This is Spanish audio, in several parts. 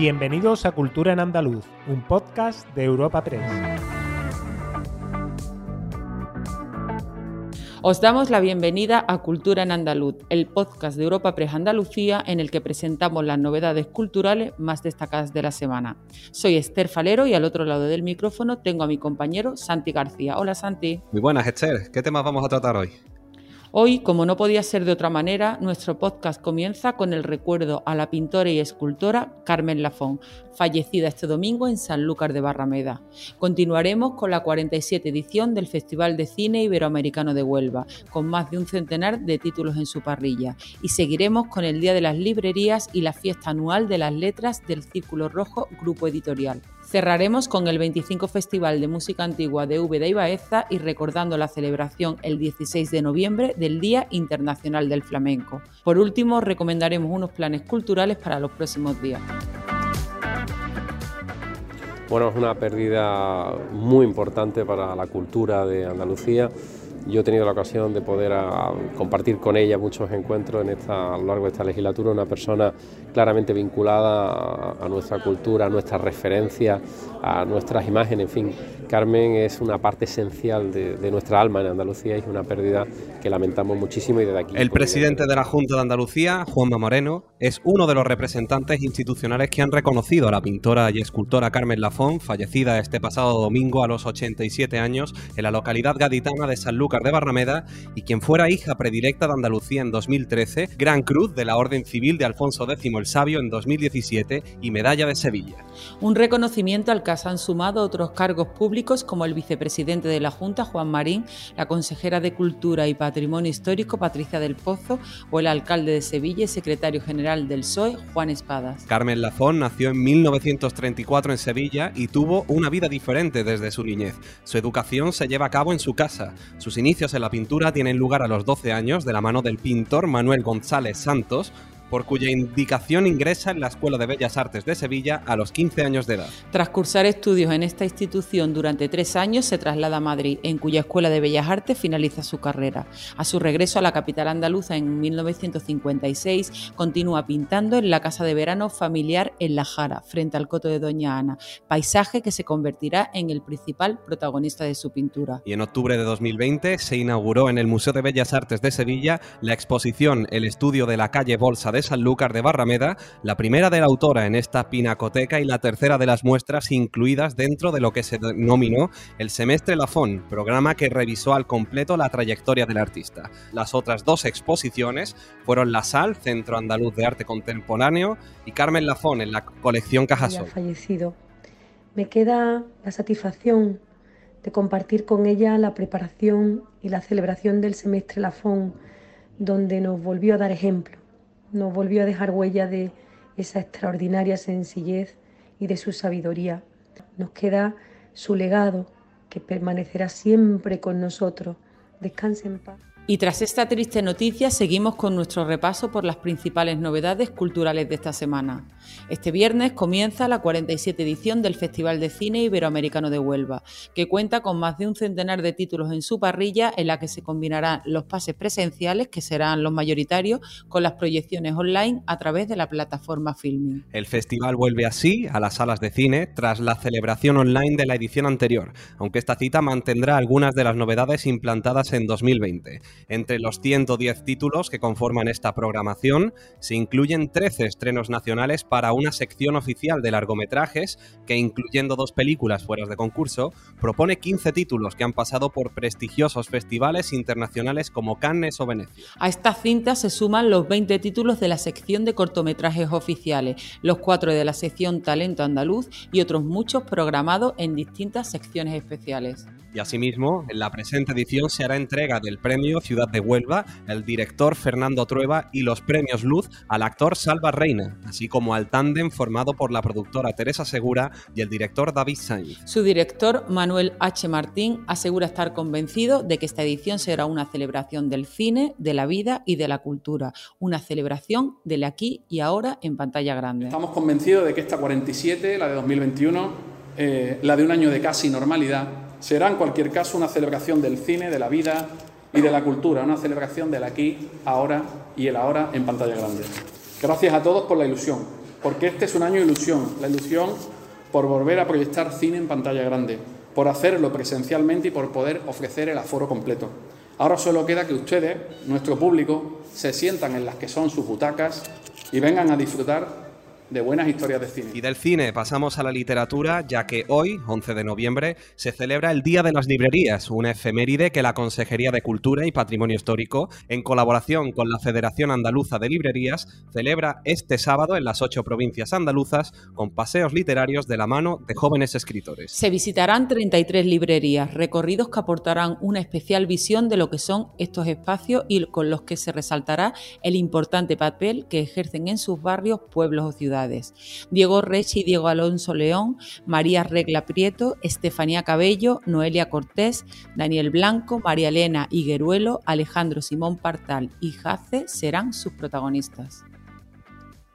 Bienvenidos a Cultura en Andaluz, un podcast de Europa Press. Os damos la bienvenida a Cultura en Andaluz, el podcast de Europa Press Andalucía en el que presentamos las novedades culturales más destacadas de la semana. Soy Esther Falero y al otro lado del micrófono tengo a mi compañero Santi García. Hola Santi. Muy buenas Esther, ¿qué temas vamos a tratar hoy? Hoy, como no podía ser de otra manera, nuestro podcast comienza con el recuerdo a la pintora y escultora Carmen Lafón, fallecida este domingo en Sanlúcar de Barrameda. Continuaremos con la 47 edición del Festival de Cine Iberoamericano de Huelva, con más de un centenar de títulos en su parrilla, y seguiremos con el Día de las Librerías y la fiesta anual de las letras del Círculo Rojo Grupo Editorial. Cerraremos con el 25 Festival de Música Antigua de Úbeda y Baeza y recordando la celebración el 16 de noviembre del Día Internacional del Flamenco. Por último, recomendaremos unos planes culturales para los próximos días. Bueno, es una pérdida muy importante para la cultura de Andalucía yo he tenido la ocasión de poder ah, compartir con ella muchos encuentros en esta, a lo largo de esta legislatura, una persona claramente vinculada a, nuestra cultura, a nuestras referencias, a nuestras imágenes, en fin. Carmen es una parte esencial de, nuestra alma en Andalucía y es una pérdida que lamentamos muchísimo y desde aquí. El presidente de la Junta de Andalucía, Juanma Moreno, es uno de los representantes institucionales que han reconocido a la pintora y escultora Carmen Lafón, fallecida este pasado domingo a los 87 años en la localidad gaditana de San Lucas de Barrameda y quien fuera hija predilecta de Andalucía en 2013, Gran Cruz de la Orden Civil de Alfonso X el Sabio en 2017 y Medalla de Sevilla. Un reconocimiento al que se han sumado otros cargos públicos como el vicepresidente de la Junta, Juan Marín, la consejera de Cultura y Patrimonio Histórico, Patricia del Pozo, o el alcalde de Sevilla y secretario general del PSOE, Juan Espadas. Carmen Lafón nació en 1934 en Sevilla y tuvo una vida diferente desde su niñez. Su educación se lleva a cabo en su casa. Sus inicios en la pintura tienen lugar a los 12 años de la mano del pintor Manuel González Santos, por cuya indicación ingresa en la Escuela de Bellas Artes de Sevilla a los 15 años de edad. Tras cursar estudios en esta institución durante tres años, se traslada a Madrid, en cuya Escuela de Bellas Artes finaliza su carrera. A su regreso a la capital andaluza en 1956, continúa pintando en la casa de verano familiar en La Jara, frente al coto de Doña Ana, paisaje que se convertirá en el principal protagonista de su pintura. Y en octubre de 2020 se inauguró en el Museo de Bellas Artes de Sevilla la exposición El estudio de la calle Bolsa de Sanlúcar de Barrameda, la primera de la autora en esta pinacoteca y la tercera de las muestras incluidas dentro de lo que se denominó el Semestre Lafón, programa que revisó al completo la trayectoria del artista. Las otras dos exposiciones fueron La Sal, Centro Andaluz de Arte Contemporáneo, y Carmen Lafón en la colección Cajasol. Fallecido. Me queda la satisfacción de compartir con ella la preparación y la celebración del semestre Lafón, donde nos volvió a dar ejemplo nos volvió a dejar huella de esa extraordinaria sencillez y de su sabiduría. Nos queda su legado que permanecerá siempre con nosotros. Descanse en paz. Y tras esta triste noticia, seguimos con nuestro repaso por las principales novedades culturales de esta semana. Este viernes comienza la 47 edición del Festival de Cine Iberoamericano de Huelva, que cuenta con más de un centenar de títulos en su parrilla, en la que se combinarán los pases presenciales, que serán los mayoritarios, con las proyecciones online a través de la plataforma Filming. El festival vuelve así a las salas de cine tras la celebración online de la edición anterior, aunque esta cita mantendrá algunas de las novedades implantadas en 2020. Entre los 110 títulos que conforman esta programación se incluyen 13 estrenos nacionales para una sección oficial de largometrajes que, incluyendo dos películas fuera de concurso, propone 15 títulos que han pasado por prestigiosos festivales internacionales como Cannes o Venecia. A estas cintas se suman los 20 títulos de la sección de cortometrajes oficiales, los cuatro de la sección Talento Andaluz y otros muchos programados en distintas secciones especiales. Y asimismo, en la presente edición se hará entrega del premio Ciudad de Huelva, el director Fernando Trueba y los premios Luz al actor Salva Reina, así como al tándem formado por la productora Teresa Segura y el director David Sainz. Su director Manuel H. Martín asegura estar convencido de que esta edición será una celebración del cine, de la vida y de la cultura, una celebración del aquí y ahora en pantalla grande. Estamos convencidos de que esta 47, la de 2021, eh, la de un año de casi normalidad, será en cualquier caso una celebración del cine, de la vida y de la cultura, una celebración del aquí, ahora y el ahora en pantalla grande. Gracias a todos por la ilusión, porque este es un año de ilusión, la ilusión por volver a proyectar cine en pantalla grande, por hacerlo presencialmente y por poder ofrecer el aforo completo. Ahora solo queda que ustedes, nuestro público, se sientan en las que son sus butacas y vengan a disfrutar de buenas historias de cine. Y del cine pasamos a la literatura, ya que hoy, 11 de noviembre, se celebra el Día de las Librerías, una efeméride que la Consejería de Cultura y Patrimonio Histórico, en colaboración con la Federación Andaluza de Librerías, celebra este sábado en las ocho provincias andaluzas con paseos literarios de la mano de jóvenes escritores. Se visitarán 33 librerías, recorridos que aportarán una especial visión de lo que son estos espacios y con los que se resaltará el importante papel que ejercen en sus barrios, pueblos o ciudades. Diego Rechi Diego Alonso León, María Regla Prieto, Estefanía Cabello, Noelia Cortés, Daniel Blanco, María Elena Higueruelo, Alejandro Simón Partal y Jace serán sus protagonistas.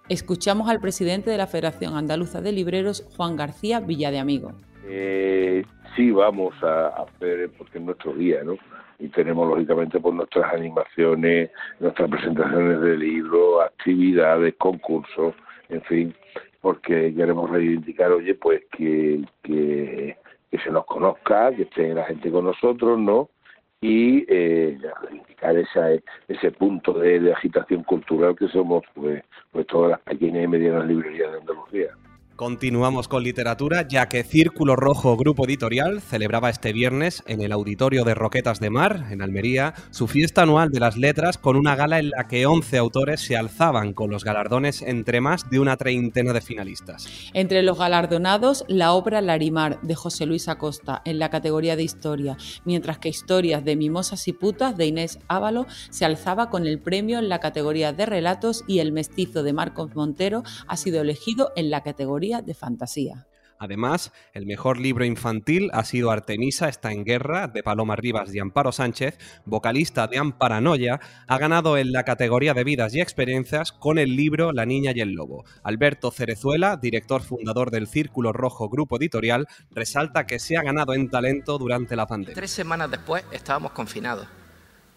Escuchamos al presidente de la Federación Andaluza de Libreros, Juan García Villa de Amigo. Eh, sí, vamos a hacer, porque es nuestro día, ¿no? y tenemos lógicamente por pues, nuestras animaciones, nuestras presentaciones de libros, actividades, concursos, en fin, porque queremos reivindicar, oye, pues que, que, se nos conozca, que esté la gente con nosotros, ¿no? Y eh, reivindicar esa, ese punto de, de agitación cultural que somos, pues, pues todas las pequeñas y medianas librerías de Andalucía. Continuamos con literatura, ya que Círculo Rojo Grupo Editorial celebraba este viernes en el Auditorio de Roquetas de Mar, en Almería, su fiesta anual de las letras con una gala en la que 11 autores se alzaban con los galardones entre más de una treintena de finalistas. Entre los galardonados, la obra Larimar de José Luis Acosta en la categoría de historia, mientras que Historias de Mimosas y Putas de Inés Ávalo se alzaba con el premio en la categoría de relatos y El Mestizo de Marcos Montero ha sido elegido en la categoría de fantasía. Además, el mejor libro infantil ha sido Artemisa está en guerra, de Paloma Rivas y Amparo Sánchez, vocalista de Amparanoia, ha ganado en la categoría de vidas y experiencias con el libro La niña y el lobo. Alberto Cerezuela, director fundador del Círculo Rojo Grupo Editorial, resalta que se ha ganado en talento durante la pandemia. Tres semanas después estábamos confinados.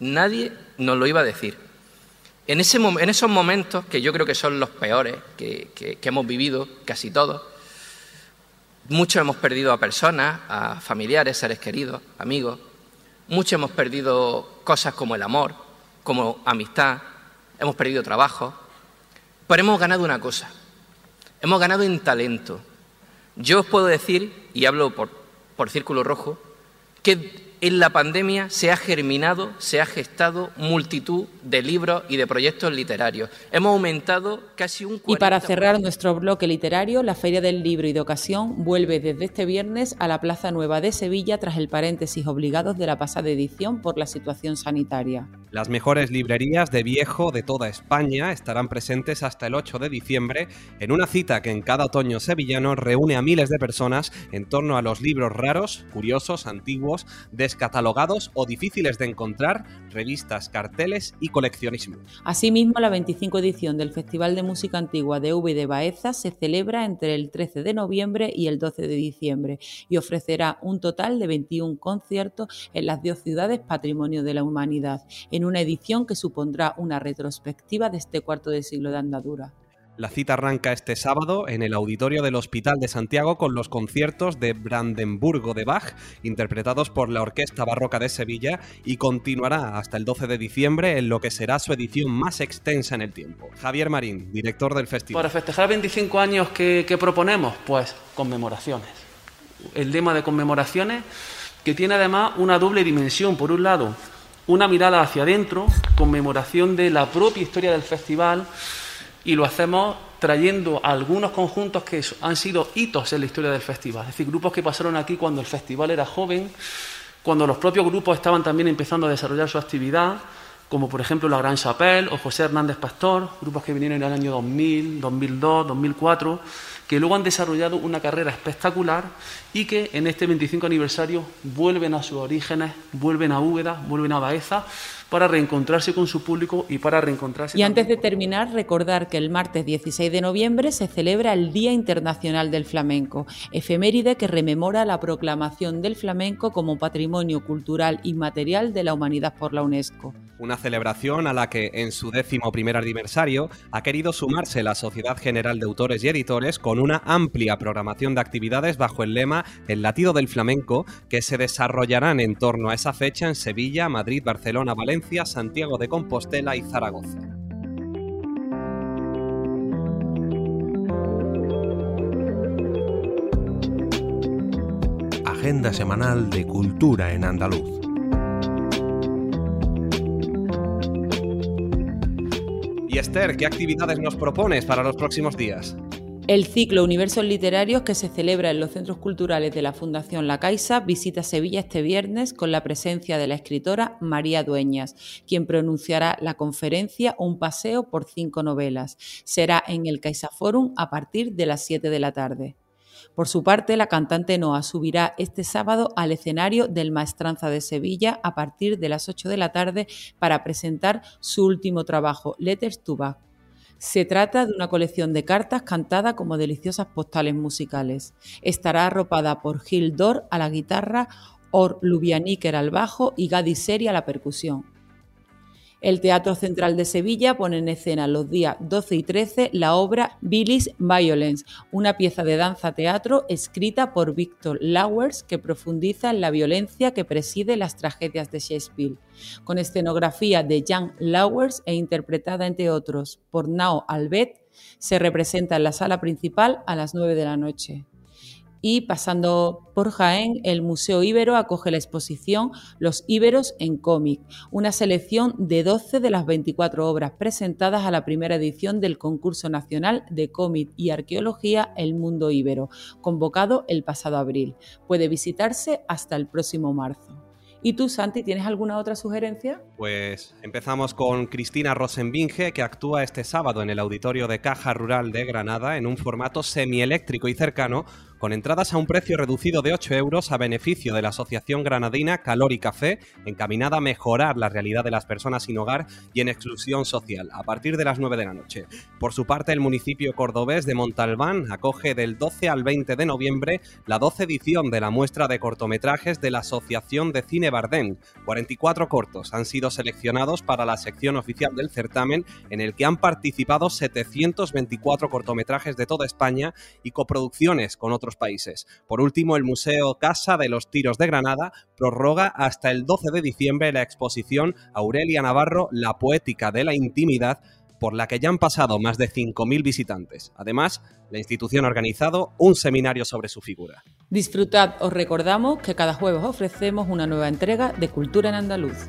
Nadie nos lo iba a decir. En, esos momentos, que yo creo que son los peores que, hemos vivido casi todos, muchos hemos perdido a personas, a familiares, seres queridos, amigos, muchos hemos perdido cosas como el amor, como amistad, hemos perdido trabajo, pero hemos ganado una cosa, hemos ganado en talento. Yo os puedo decir, y hablo por, por Círculo Rojo, que en la pandemia se ha germinado, se ha gestado multitud de libros y de proyectos literarios. Hemos aumentado casi un 40%. Y para cerrar nuestro bloque literario, la Feria del Libro y de Ocasión vuelve desde este viernes a la Plaza Nueva de Sevilla tras el paréntesis obligados de la pasada edición por la situación sanitaria. Las mejores librerías de viejo de toda España estarán presentes hasta el 8 de diciembre en una cita que en cada otoño sevillano reúne a miles de personas en torno a los libros raros, curiosos, antiguos, de descatalogados o difíciles de encontrar, revistas, carteles y coleccionismo. Asimismo, la 25 edición del Festival de Música Antigua de V de Baeza se celebra entre el 13 de noviembre y el 12 de diciembre y ofrecerá un total de 21 conciertos en las dos ciudades Patrimonio de la Humanidad, en una edición que supondrá una retrospectiva de este cuarto de siglo de andadura. La cita arranca este sábado en el auditorio del Hospital de Santiago con los conciertos de Brandenburgo de Bach, interpretados por la Orquesta Barroca de Sevilla, y continuará hasta el 12 de diciembre en lo que será su edición más extensa en el tiempo. Javier Marín, director del festival. Para festejar 25 años que proponemos, pues conmemoraciones. El tema de conmemoraciones que tiene además una doble dimensión. Por un lado, una mirada hacia adentro, conmemoración de la propia historia del festival, y lo hacemos trayendo algunos conjuntos que han sido hitos en la historia del festival, es decir, grupos que pasaron aquí cuando el festival era joven, cuando los propios grupos estaban también empezando a desarrollar su actividad, como por ejemplo la Gran Chapelle o José Hernández Pastor, grupos que vinieron en el año 2000, 2002, 2004, que luego han desarrollado una carrera espectacular y que en este 25 aniversario vuelven a sus orígenes, vuelven a Úbeda, vuelven a Baeza, para reencontrarse con su público y para reencontrarse. Y antes de terminar, recordar que el martes 16 de noviembre se celebra el Día Internacional del Flamenco, efeméride que rememora la proclamación del flamenco como patrimonio cultural inmaterial de la humanidad por la UNESCO. Una celebración a la que en su décimo primer aniversario ha querido sumarse la Sociedad General de Autores y Editores con una amplia programación de actividades bajo el lema El latido del flamenco que se desarrollarán en torno a esa fecha en Sevilla, Madrid, Barcelona, Valencia, Santiago de Compostela y Zaragoza. Agenda semanal de Cultura en Andaluz. Y Esther, ¿qué actividades nos propones para los próximos días? El ciclo Universos Literarios que se celebra en los centros culturales de la Fundación La Caixa visita Sevilla este viernes con la presencia de la escritora María Dueñas, quien pronunciará la conferencia Un paseo por cinco novelas. Será en el Caixa Forum a partir de las 7 de la tarde. Por su parte, la cantante Noa subirá este sábado al escenario del Maestranza de Sevilla a partir de las 8 de la tarde para presentar su último trabajo, Letters to Back. Se trata de una colección de cartas cantada como deliciosas postales musicales. Estará arropada por Gil Dor a la guitarra, Or Lubianiker al bajo y Gadi Seri a la percusión. El Teatro Central de Sevilla pone en escena los días 12 y 13 la obra Billy's Violence, una pieza de danza-teatro escrita por Victor Lowers que profundiza en la violencia que preside las tragedias de Shakespeare, con escenografía de Jan Lowers e interpretada, entre otros, por Nao Albet, se representa en la sala principal a las 9 de la noche. Y pasando por Jaén, el Museo Ibero acoge la exposición Los Íberos en cómic, una selección de 12 de las 24 obras presentadas a la primera edición del concurso nacional de cómic y arqueología El Mundo Ibero, convocado el pasado abril. Puede visitarse hasta el próximo marzo. ¿Y tú, Santi, tienes alguna otra sugerencia? Pues empezamos con Cristina Rosenbinge, que actúa este sábado en el auditorio de Caja Rural de Granada en un formato semieléctrico y cercano con entradas a un precio reducido de 8 euros a beneficio de la Asociación Granadina Calor y Café, encaminada a mejorar la realidad de las personas sin hogar y en exclusión social, a partir de las 9 de la noche. Por su parte, el municipio cordobés de Montalbán acoge del 12 al 20 de noviembre la 12 edición de la muestra de cortometrajes de la Asociación de Cine Bardén. 44 cortos han sido seleccionados para la sección oficial del certamen, en el que han participado 724 cortometrajes de toda España y coproducciones con países. Por último, el Museo Casa de los Tiros de Granada prorroga hasta el 12 de diciembre la exposición Aurelia Navarro, La Poética de la Intimidad, por la que ya han pasado más de 5.000 visitantes. Además, la institución ha organizado un seminario sobre su figura. Disfrutad, os recordamos que cada jueves ofrecemos una nueva entrega de Cultura en Andaluz.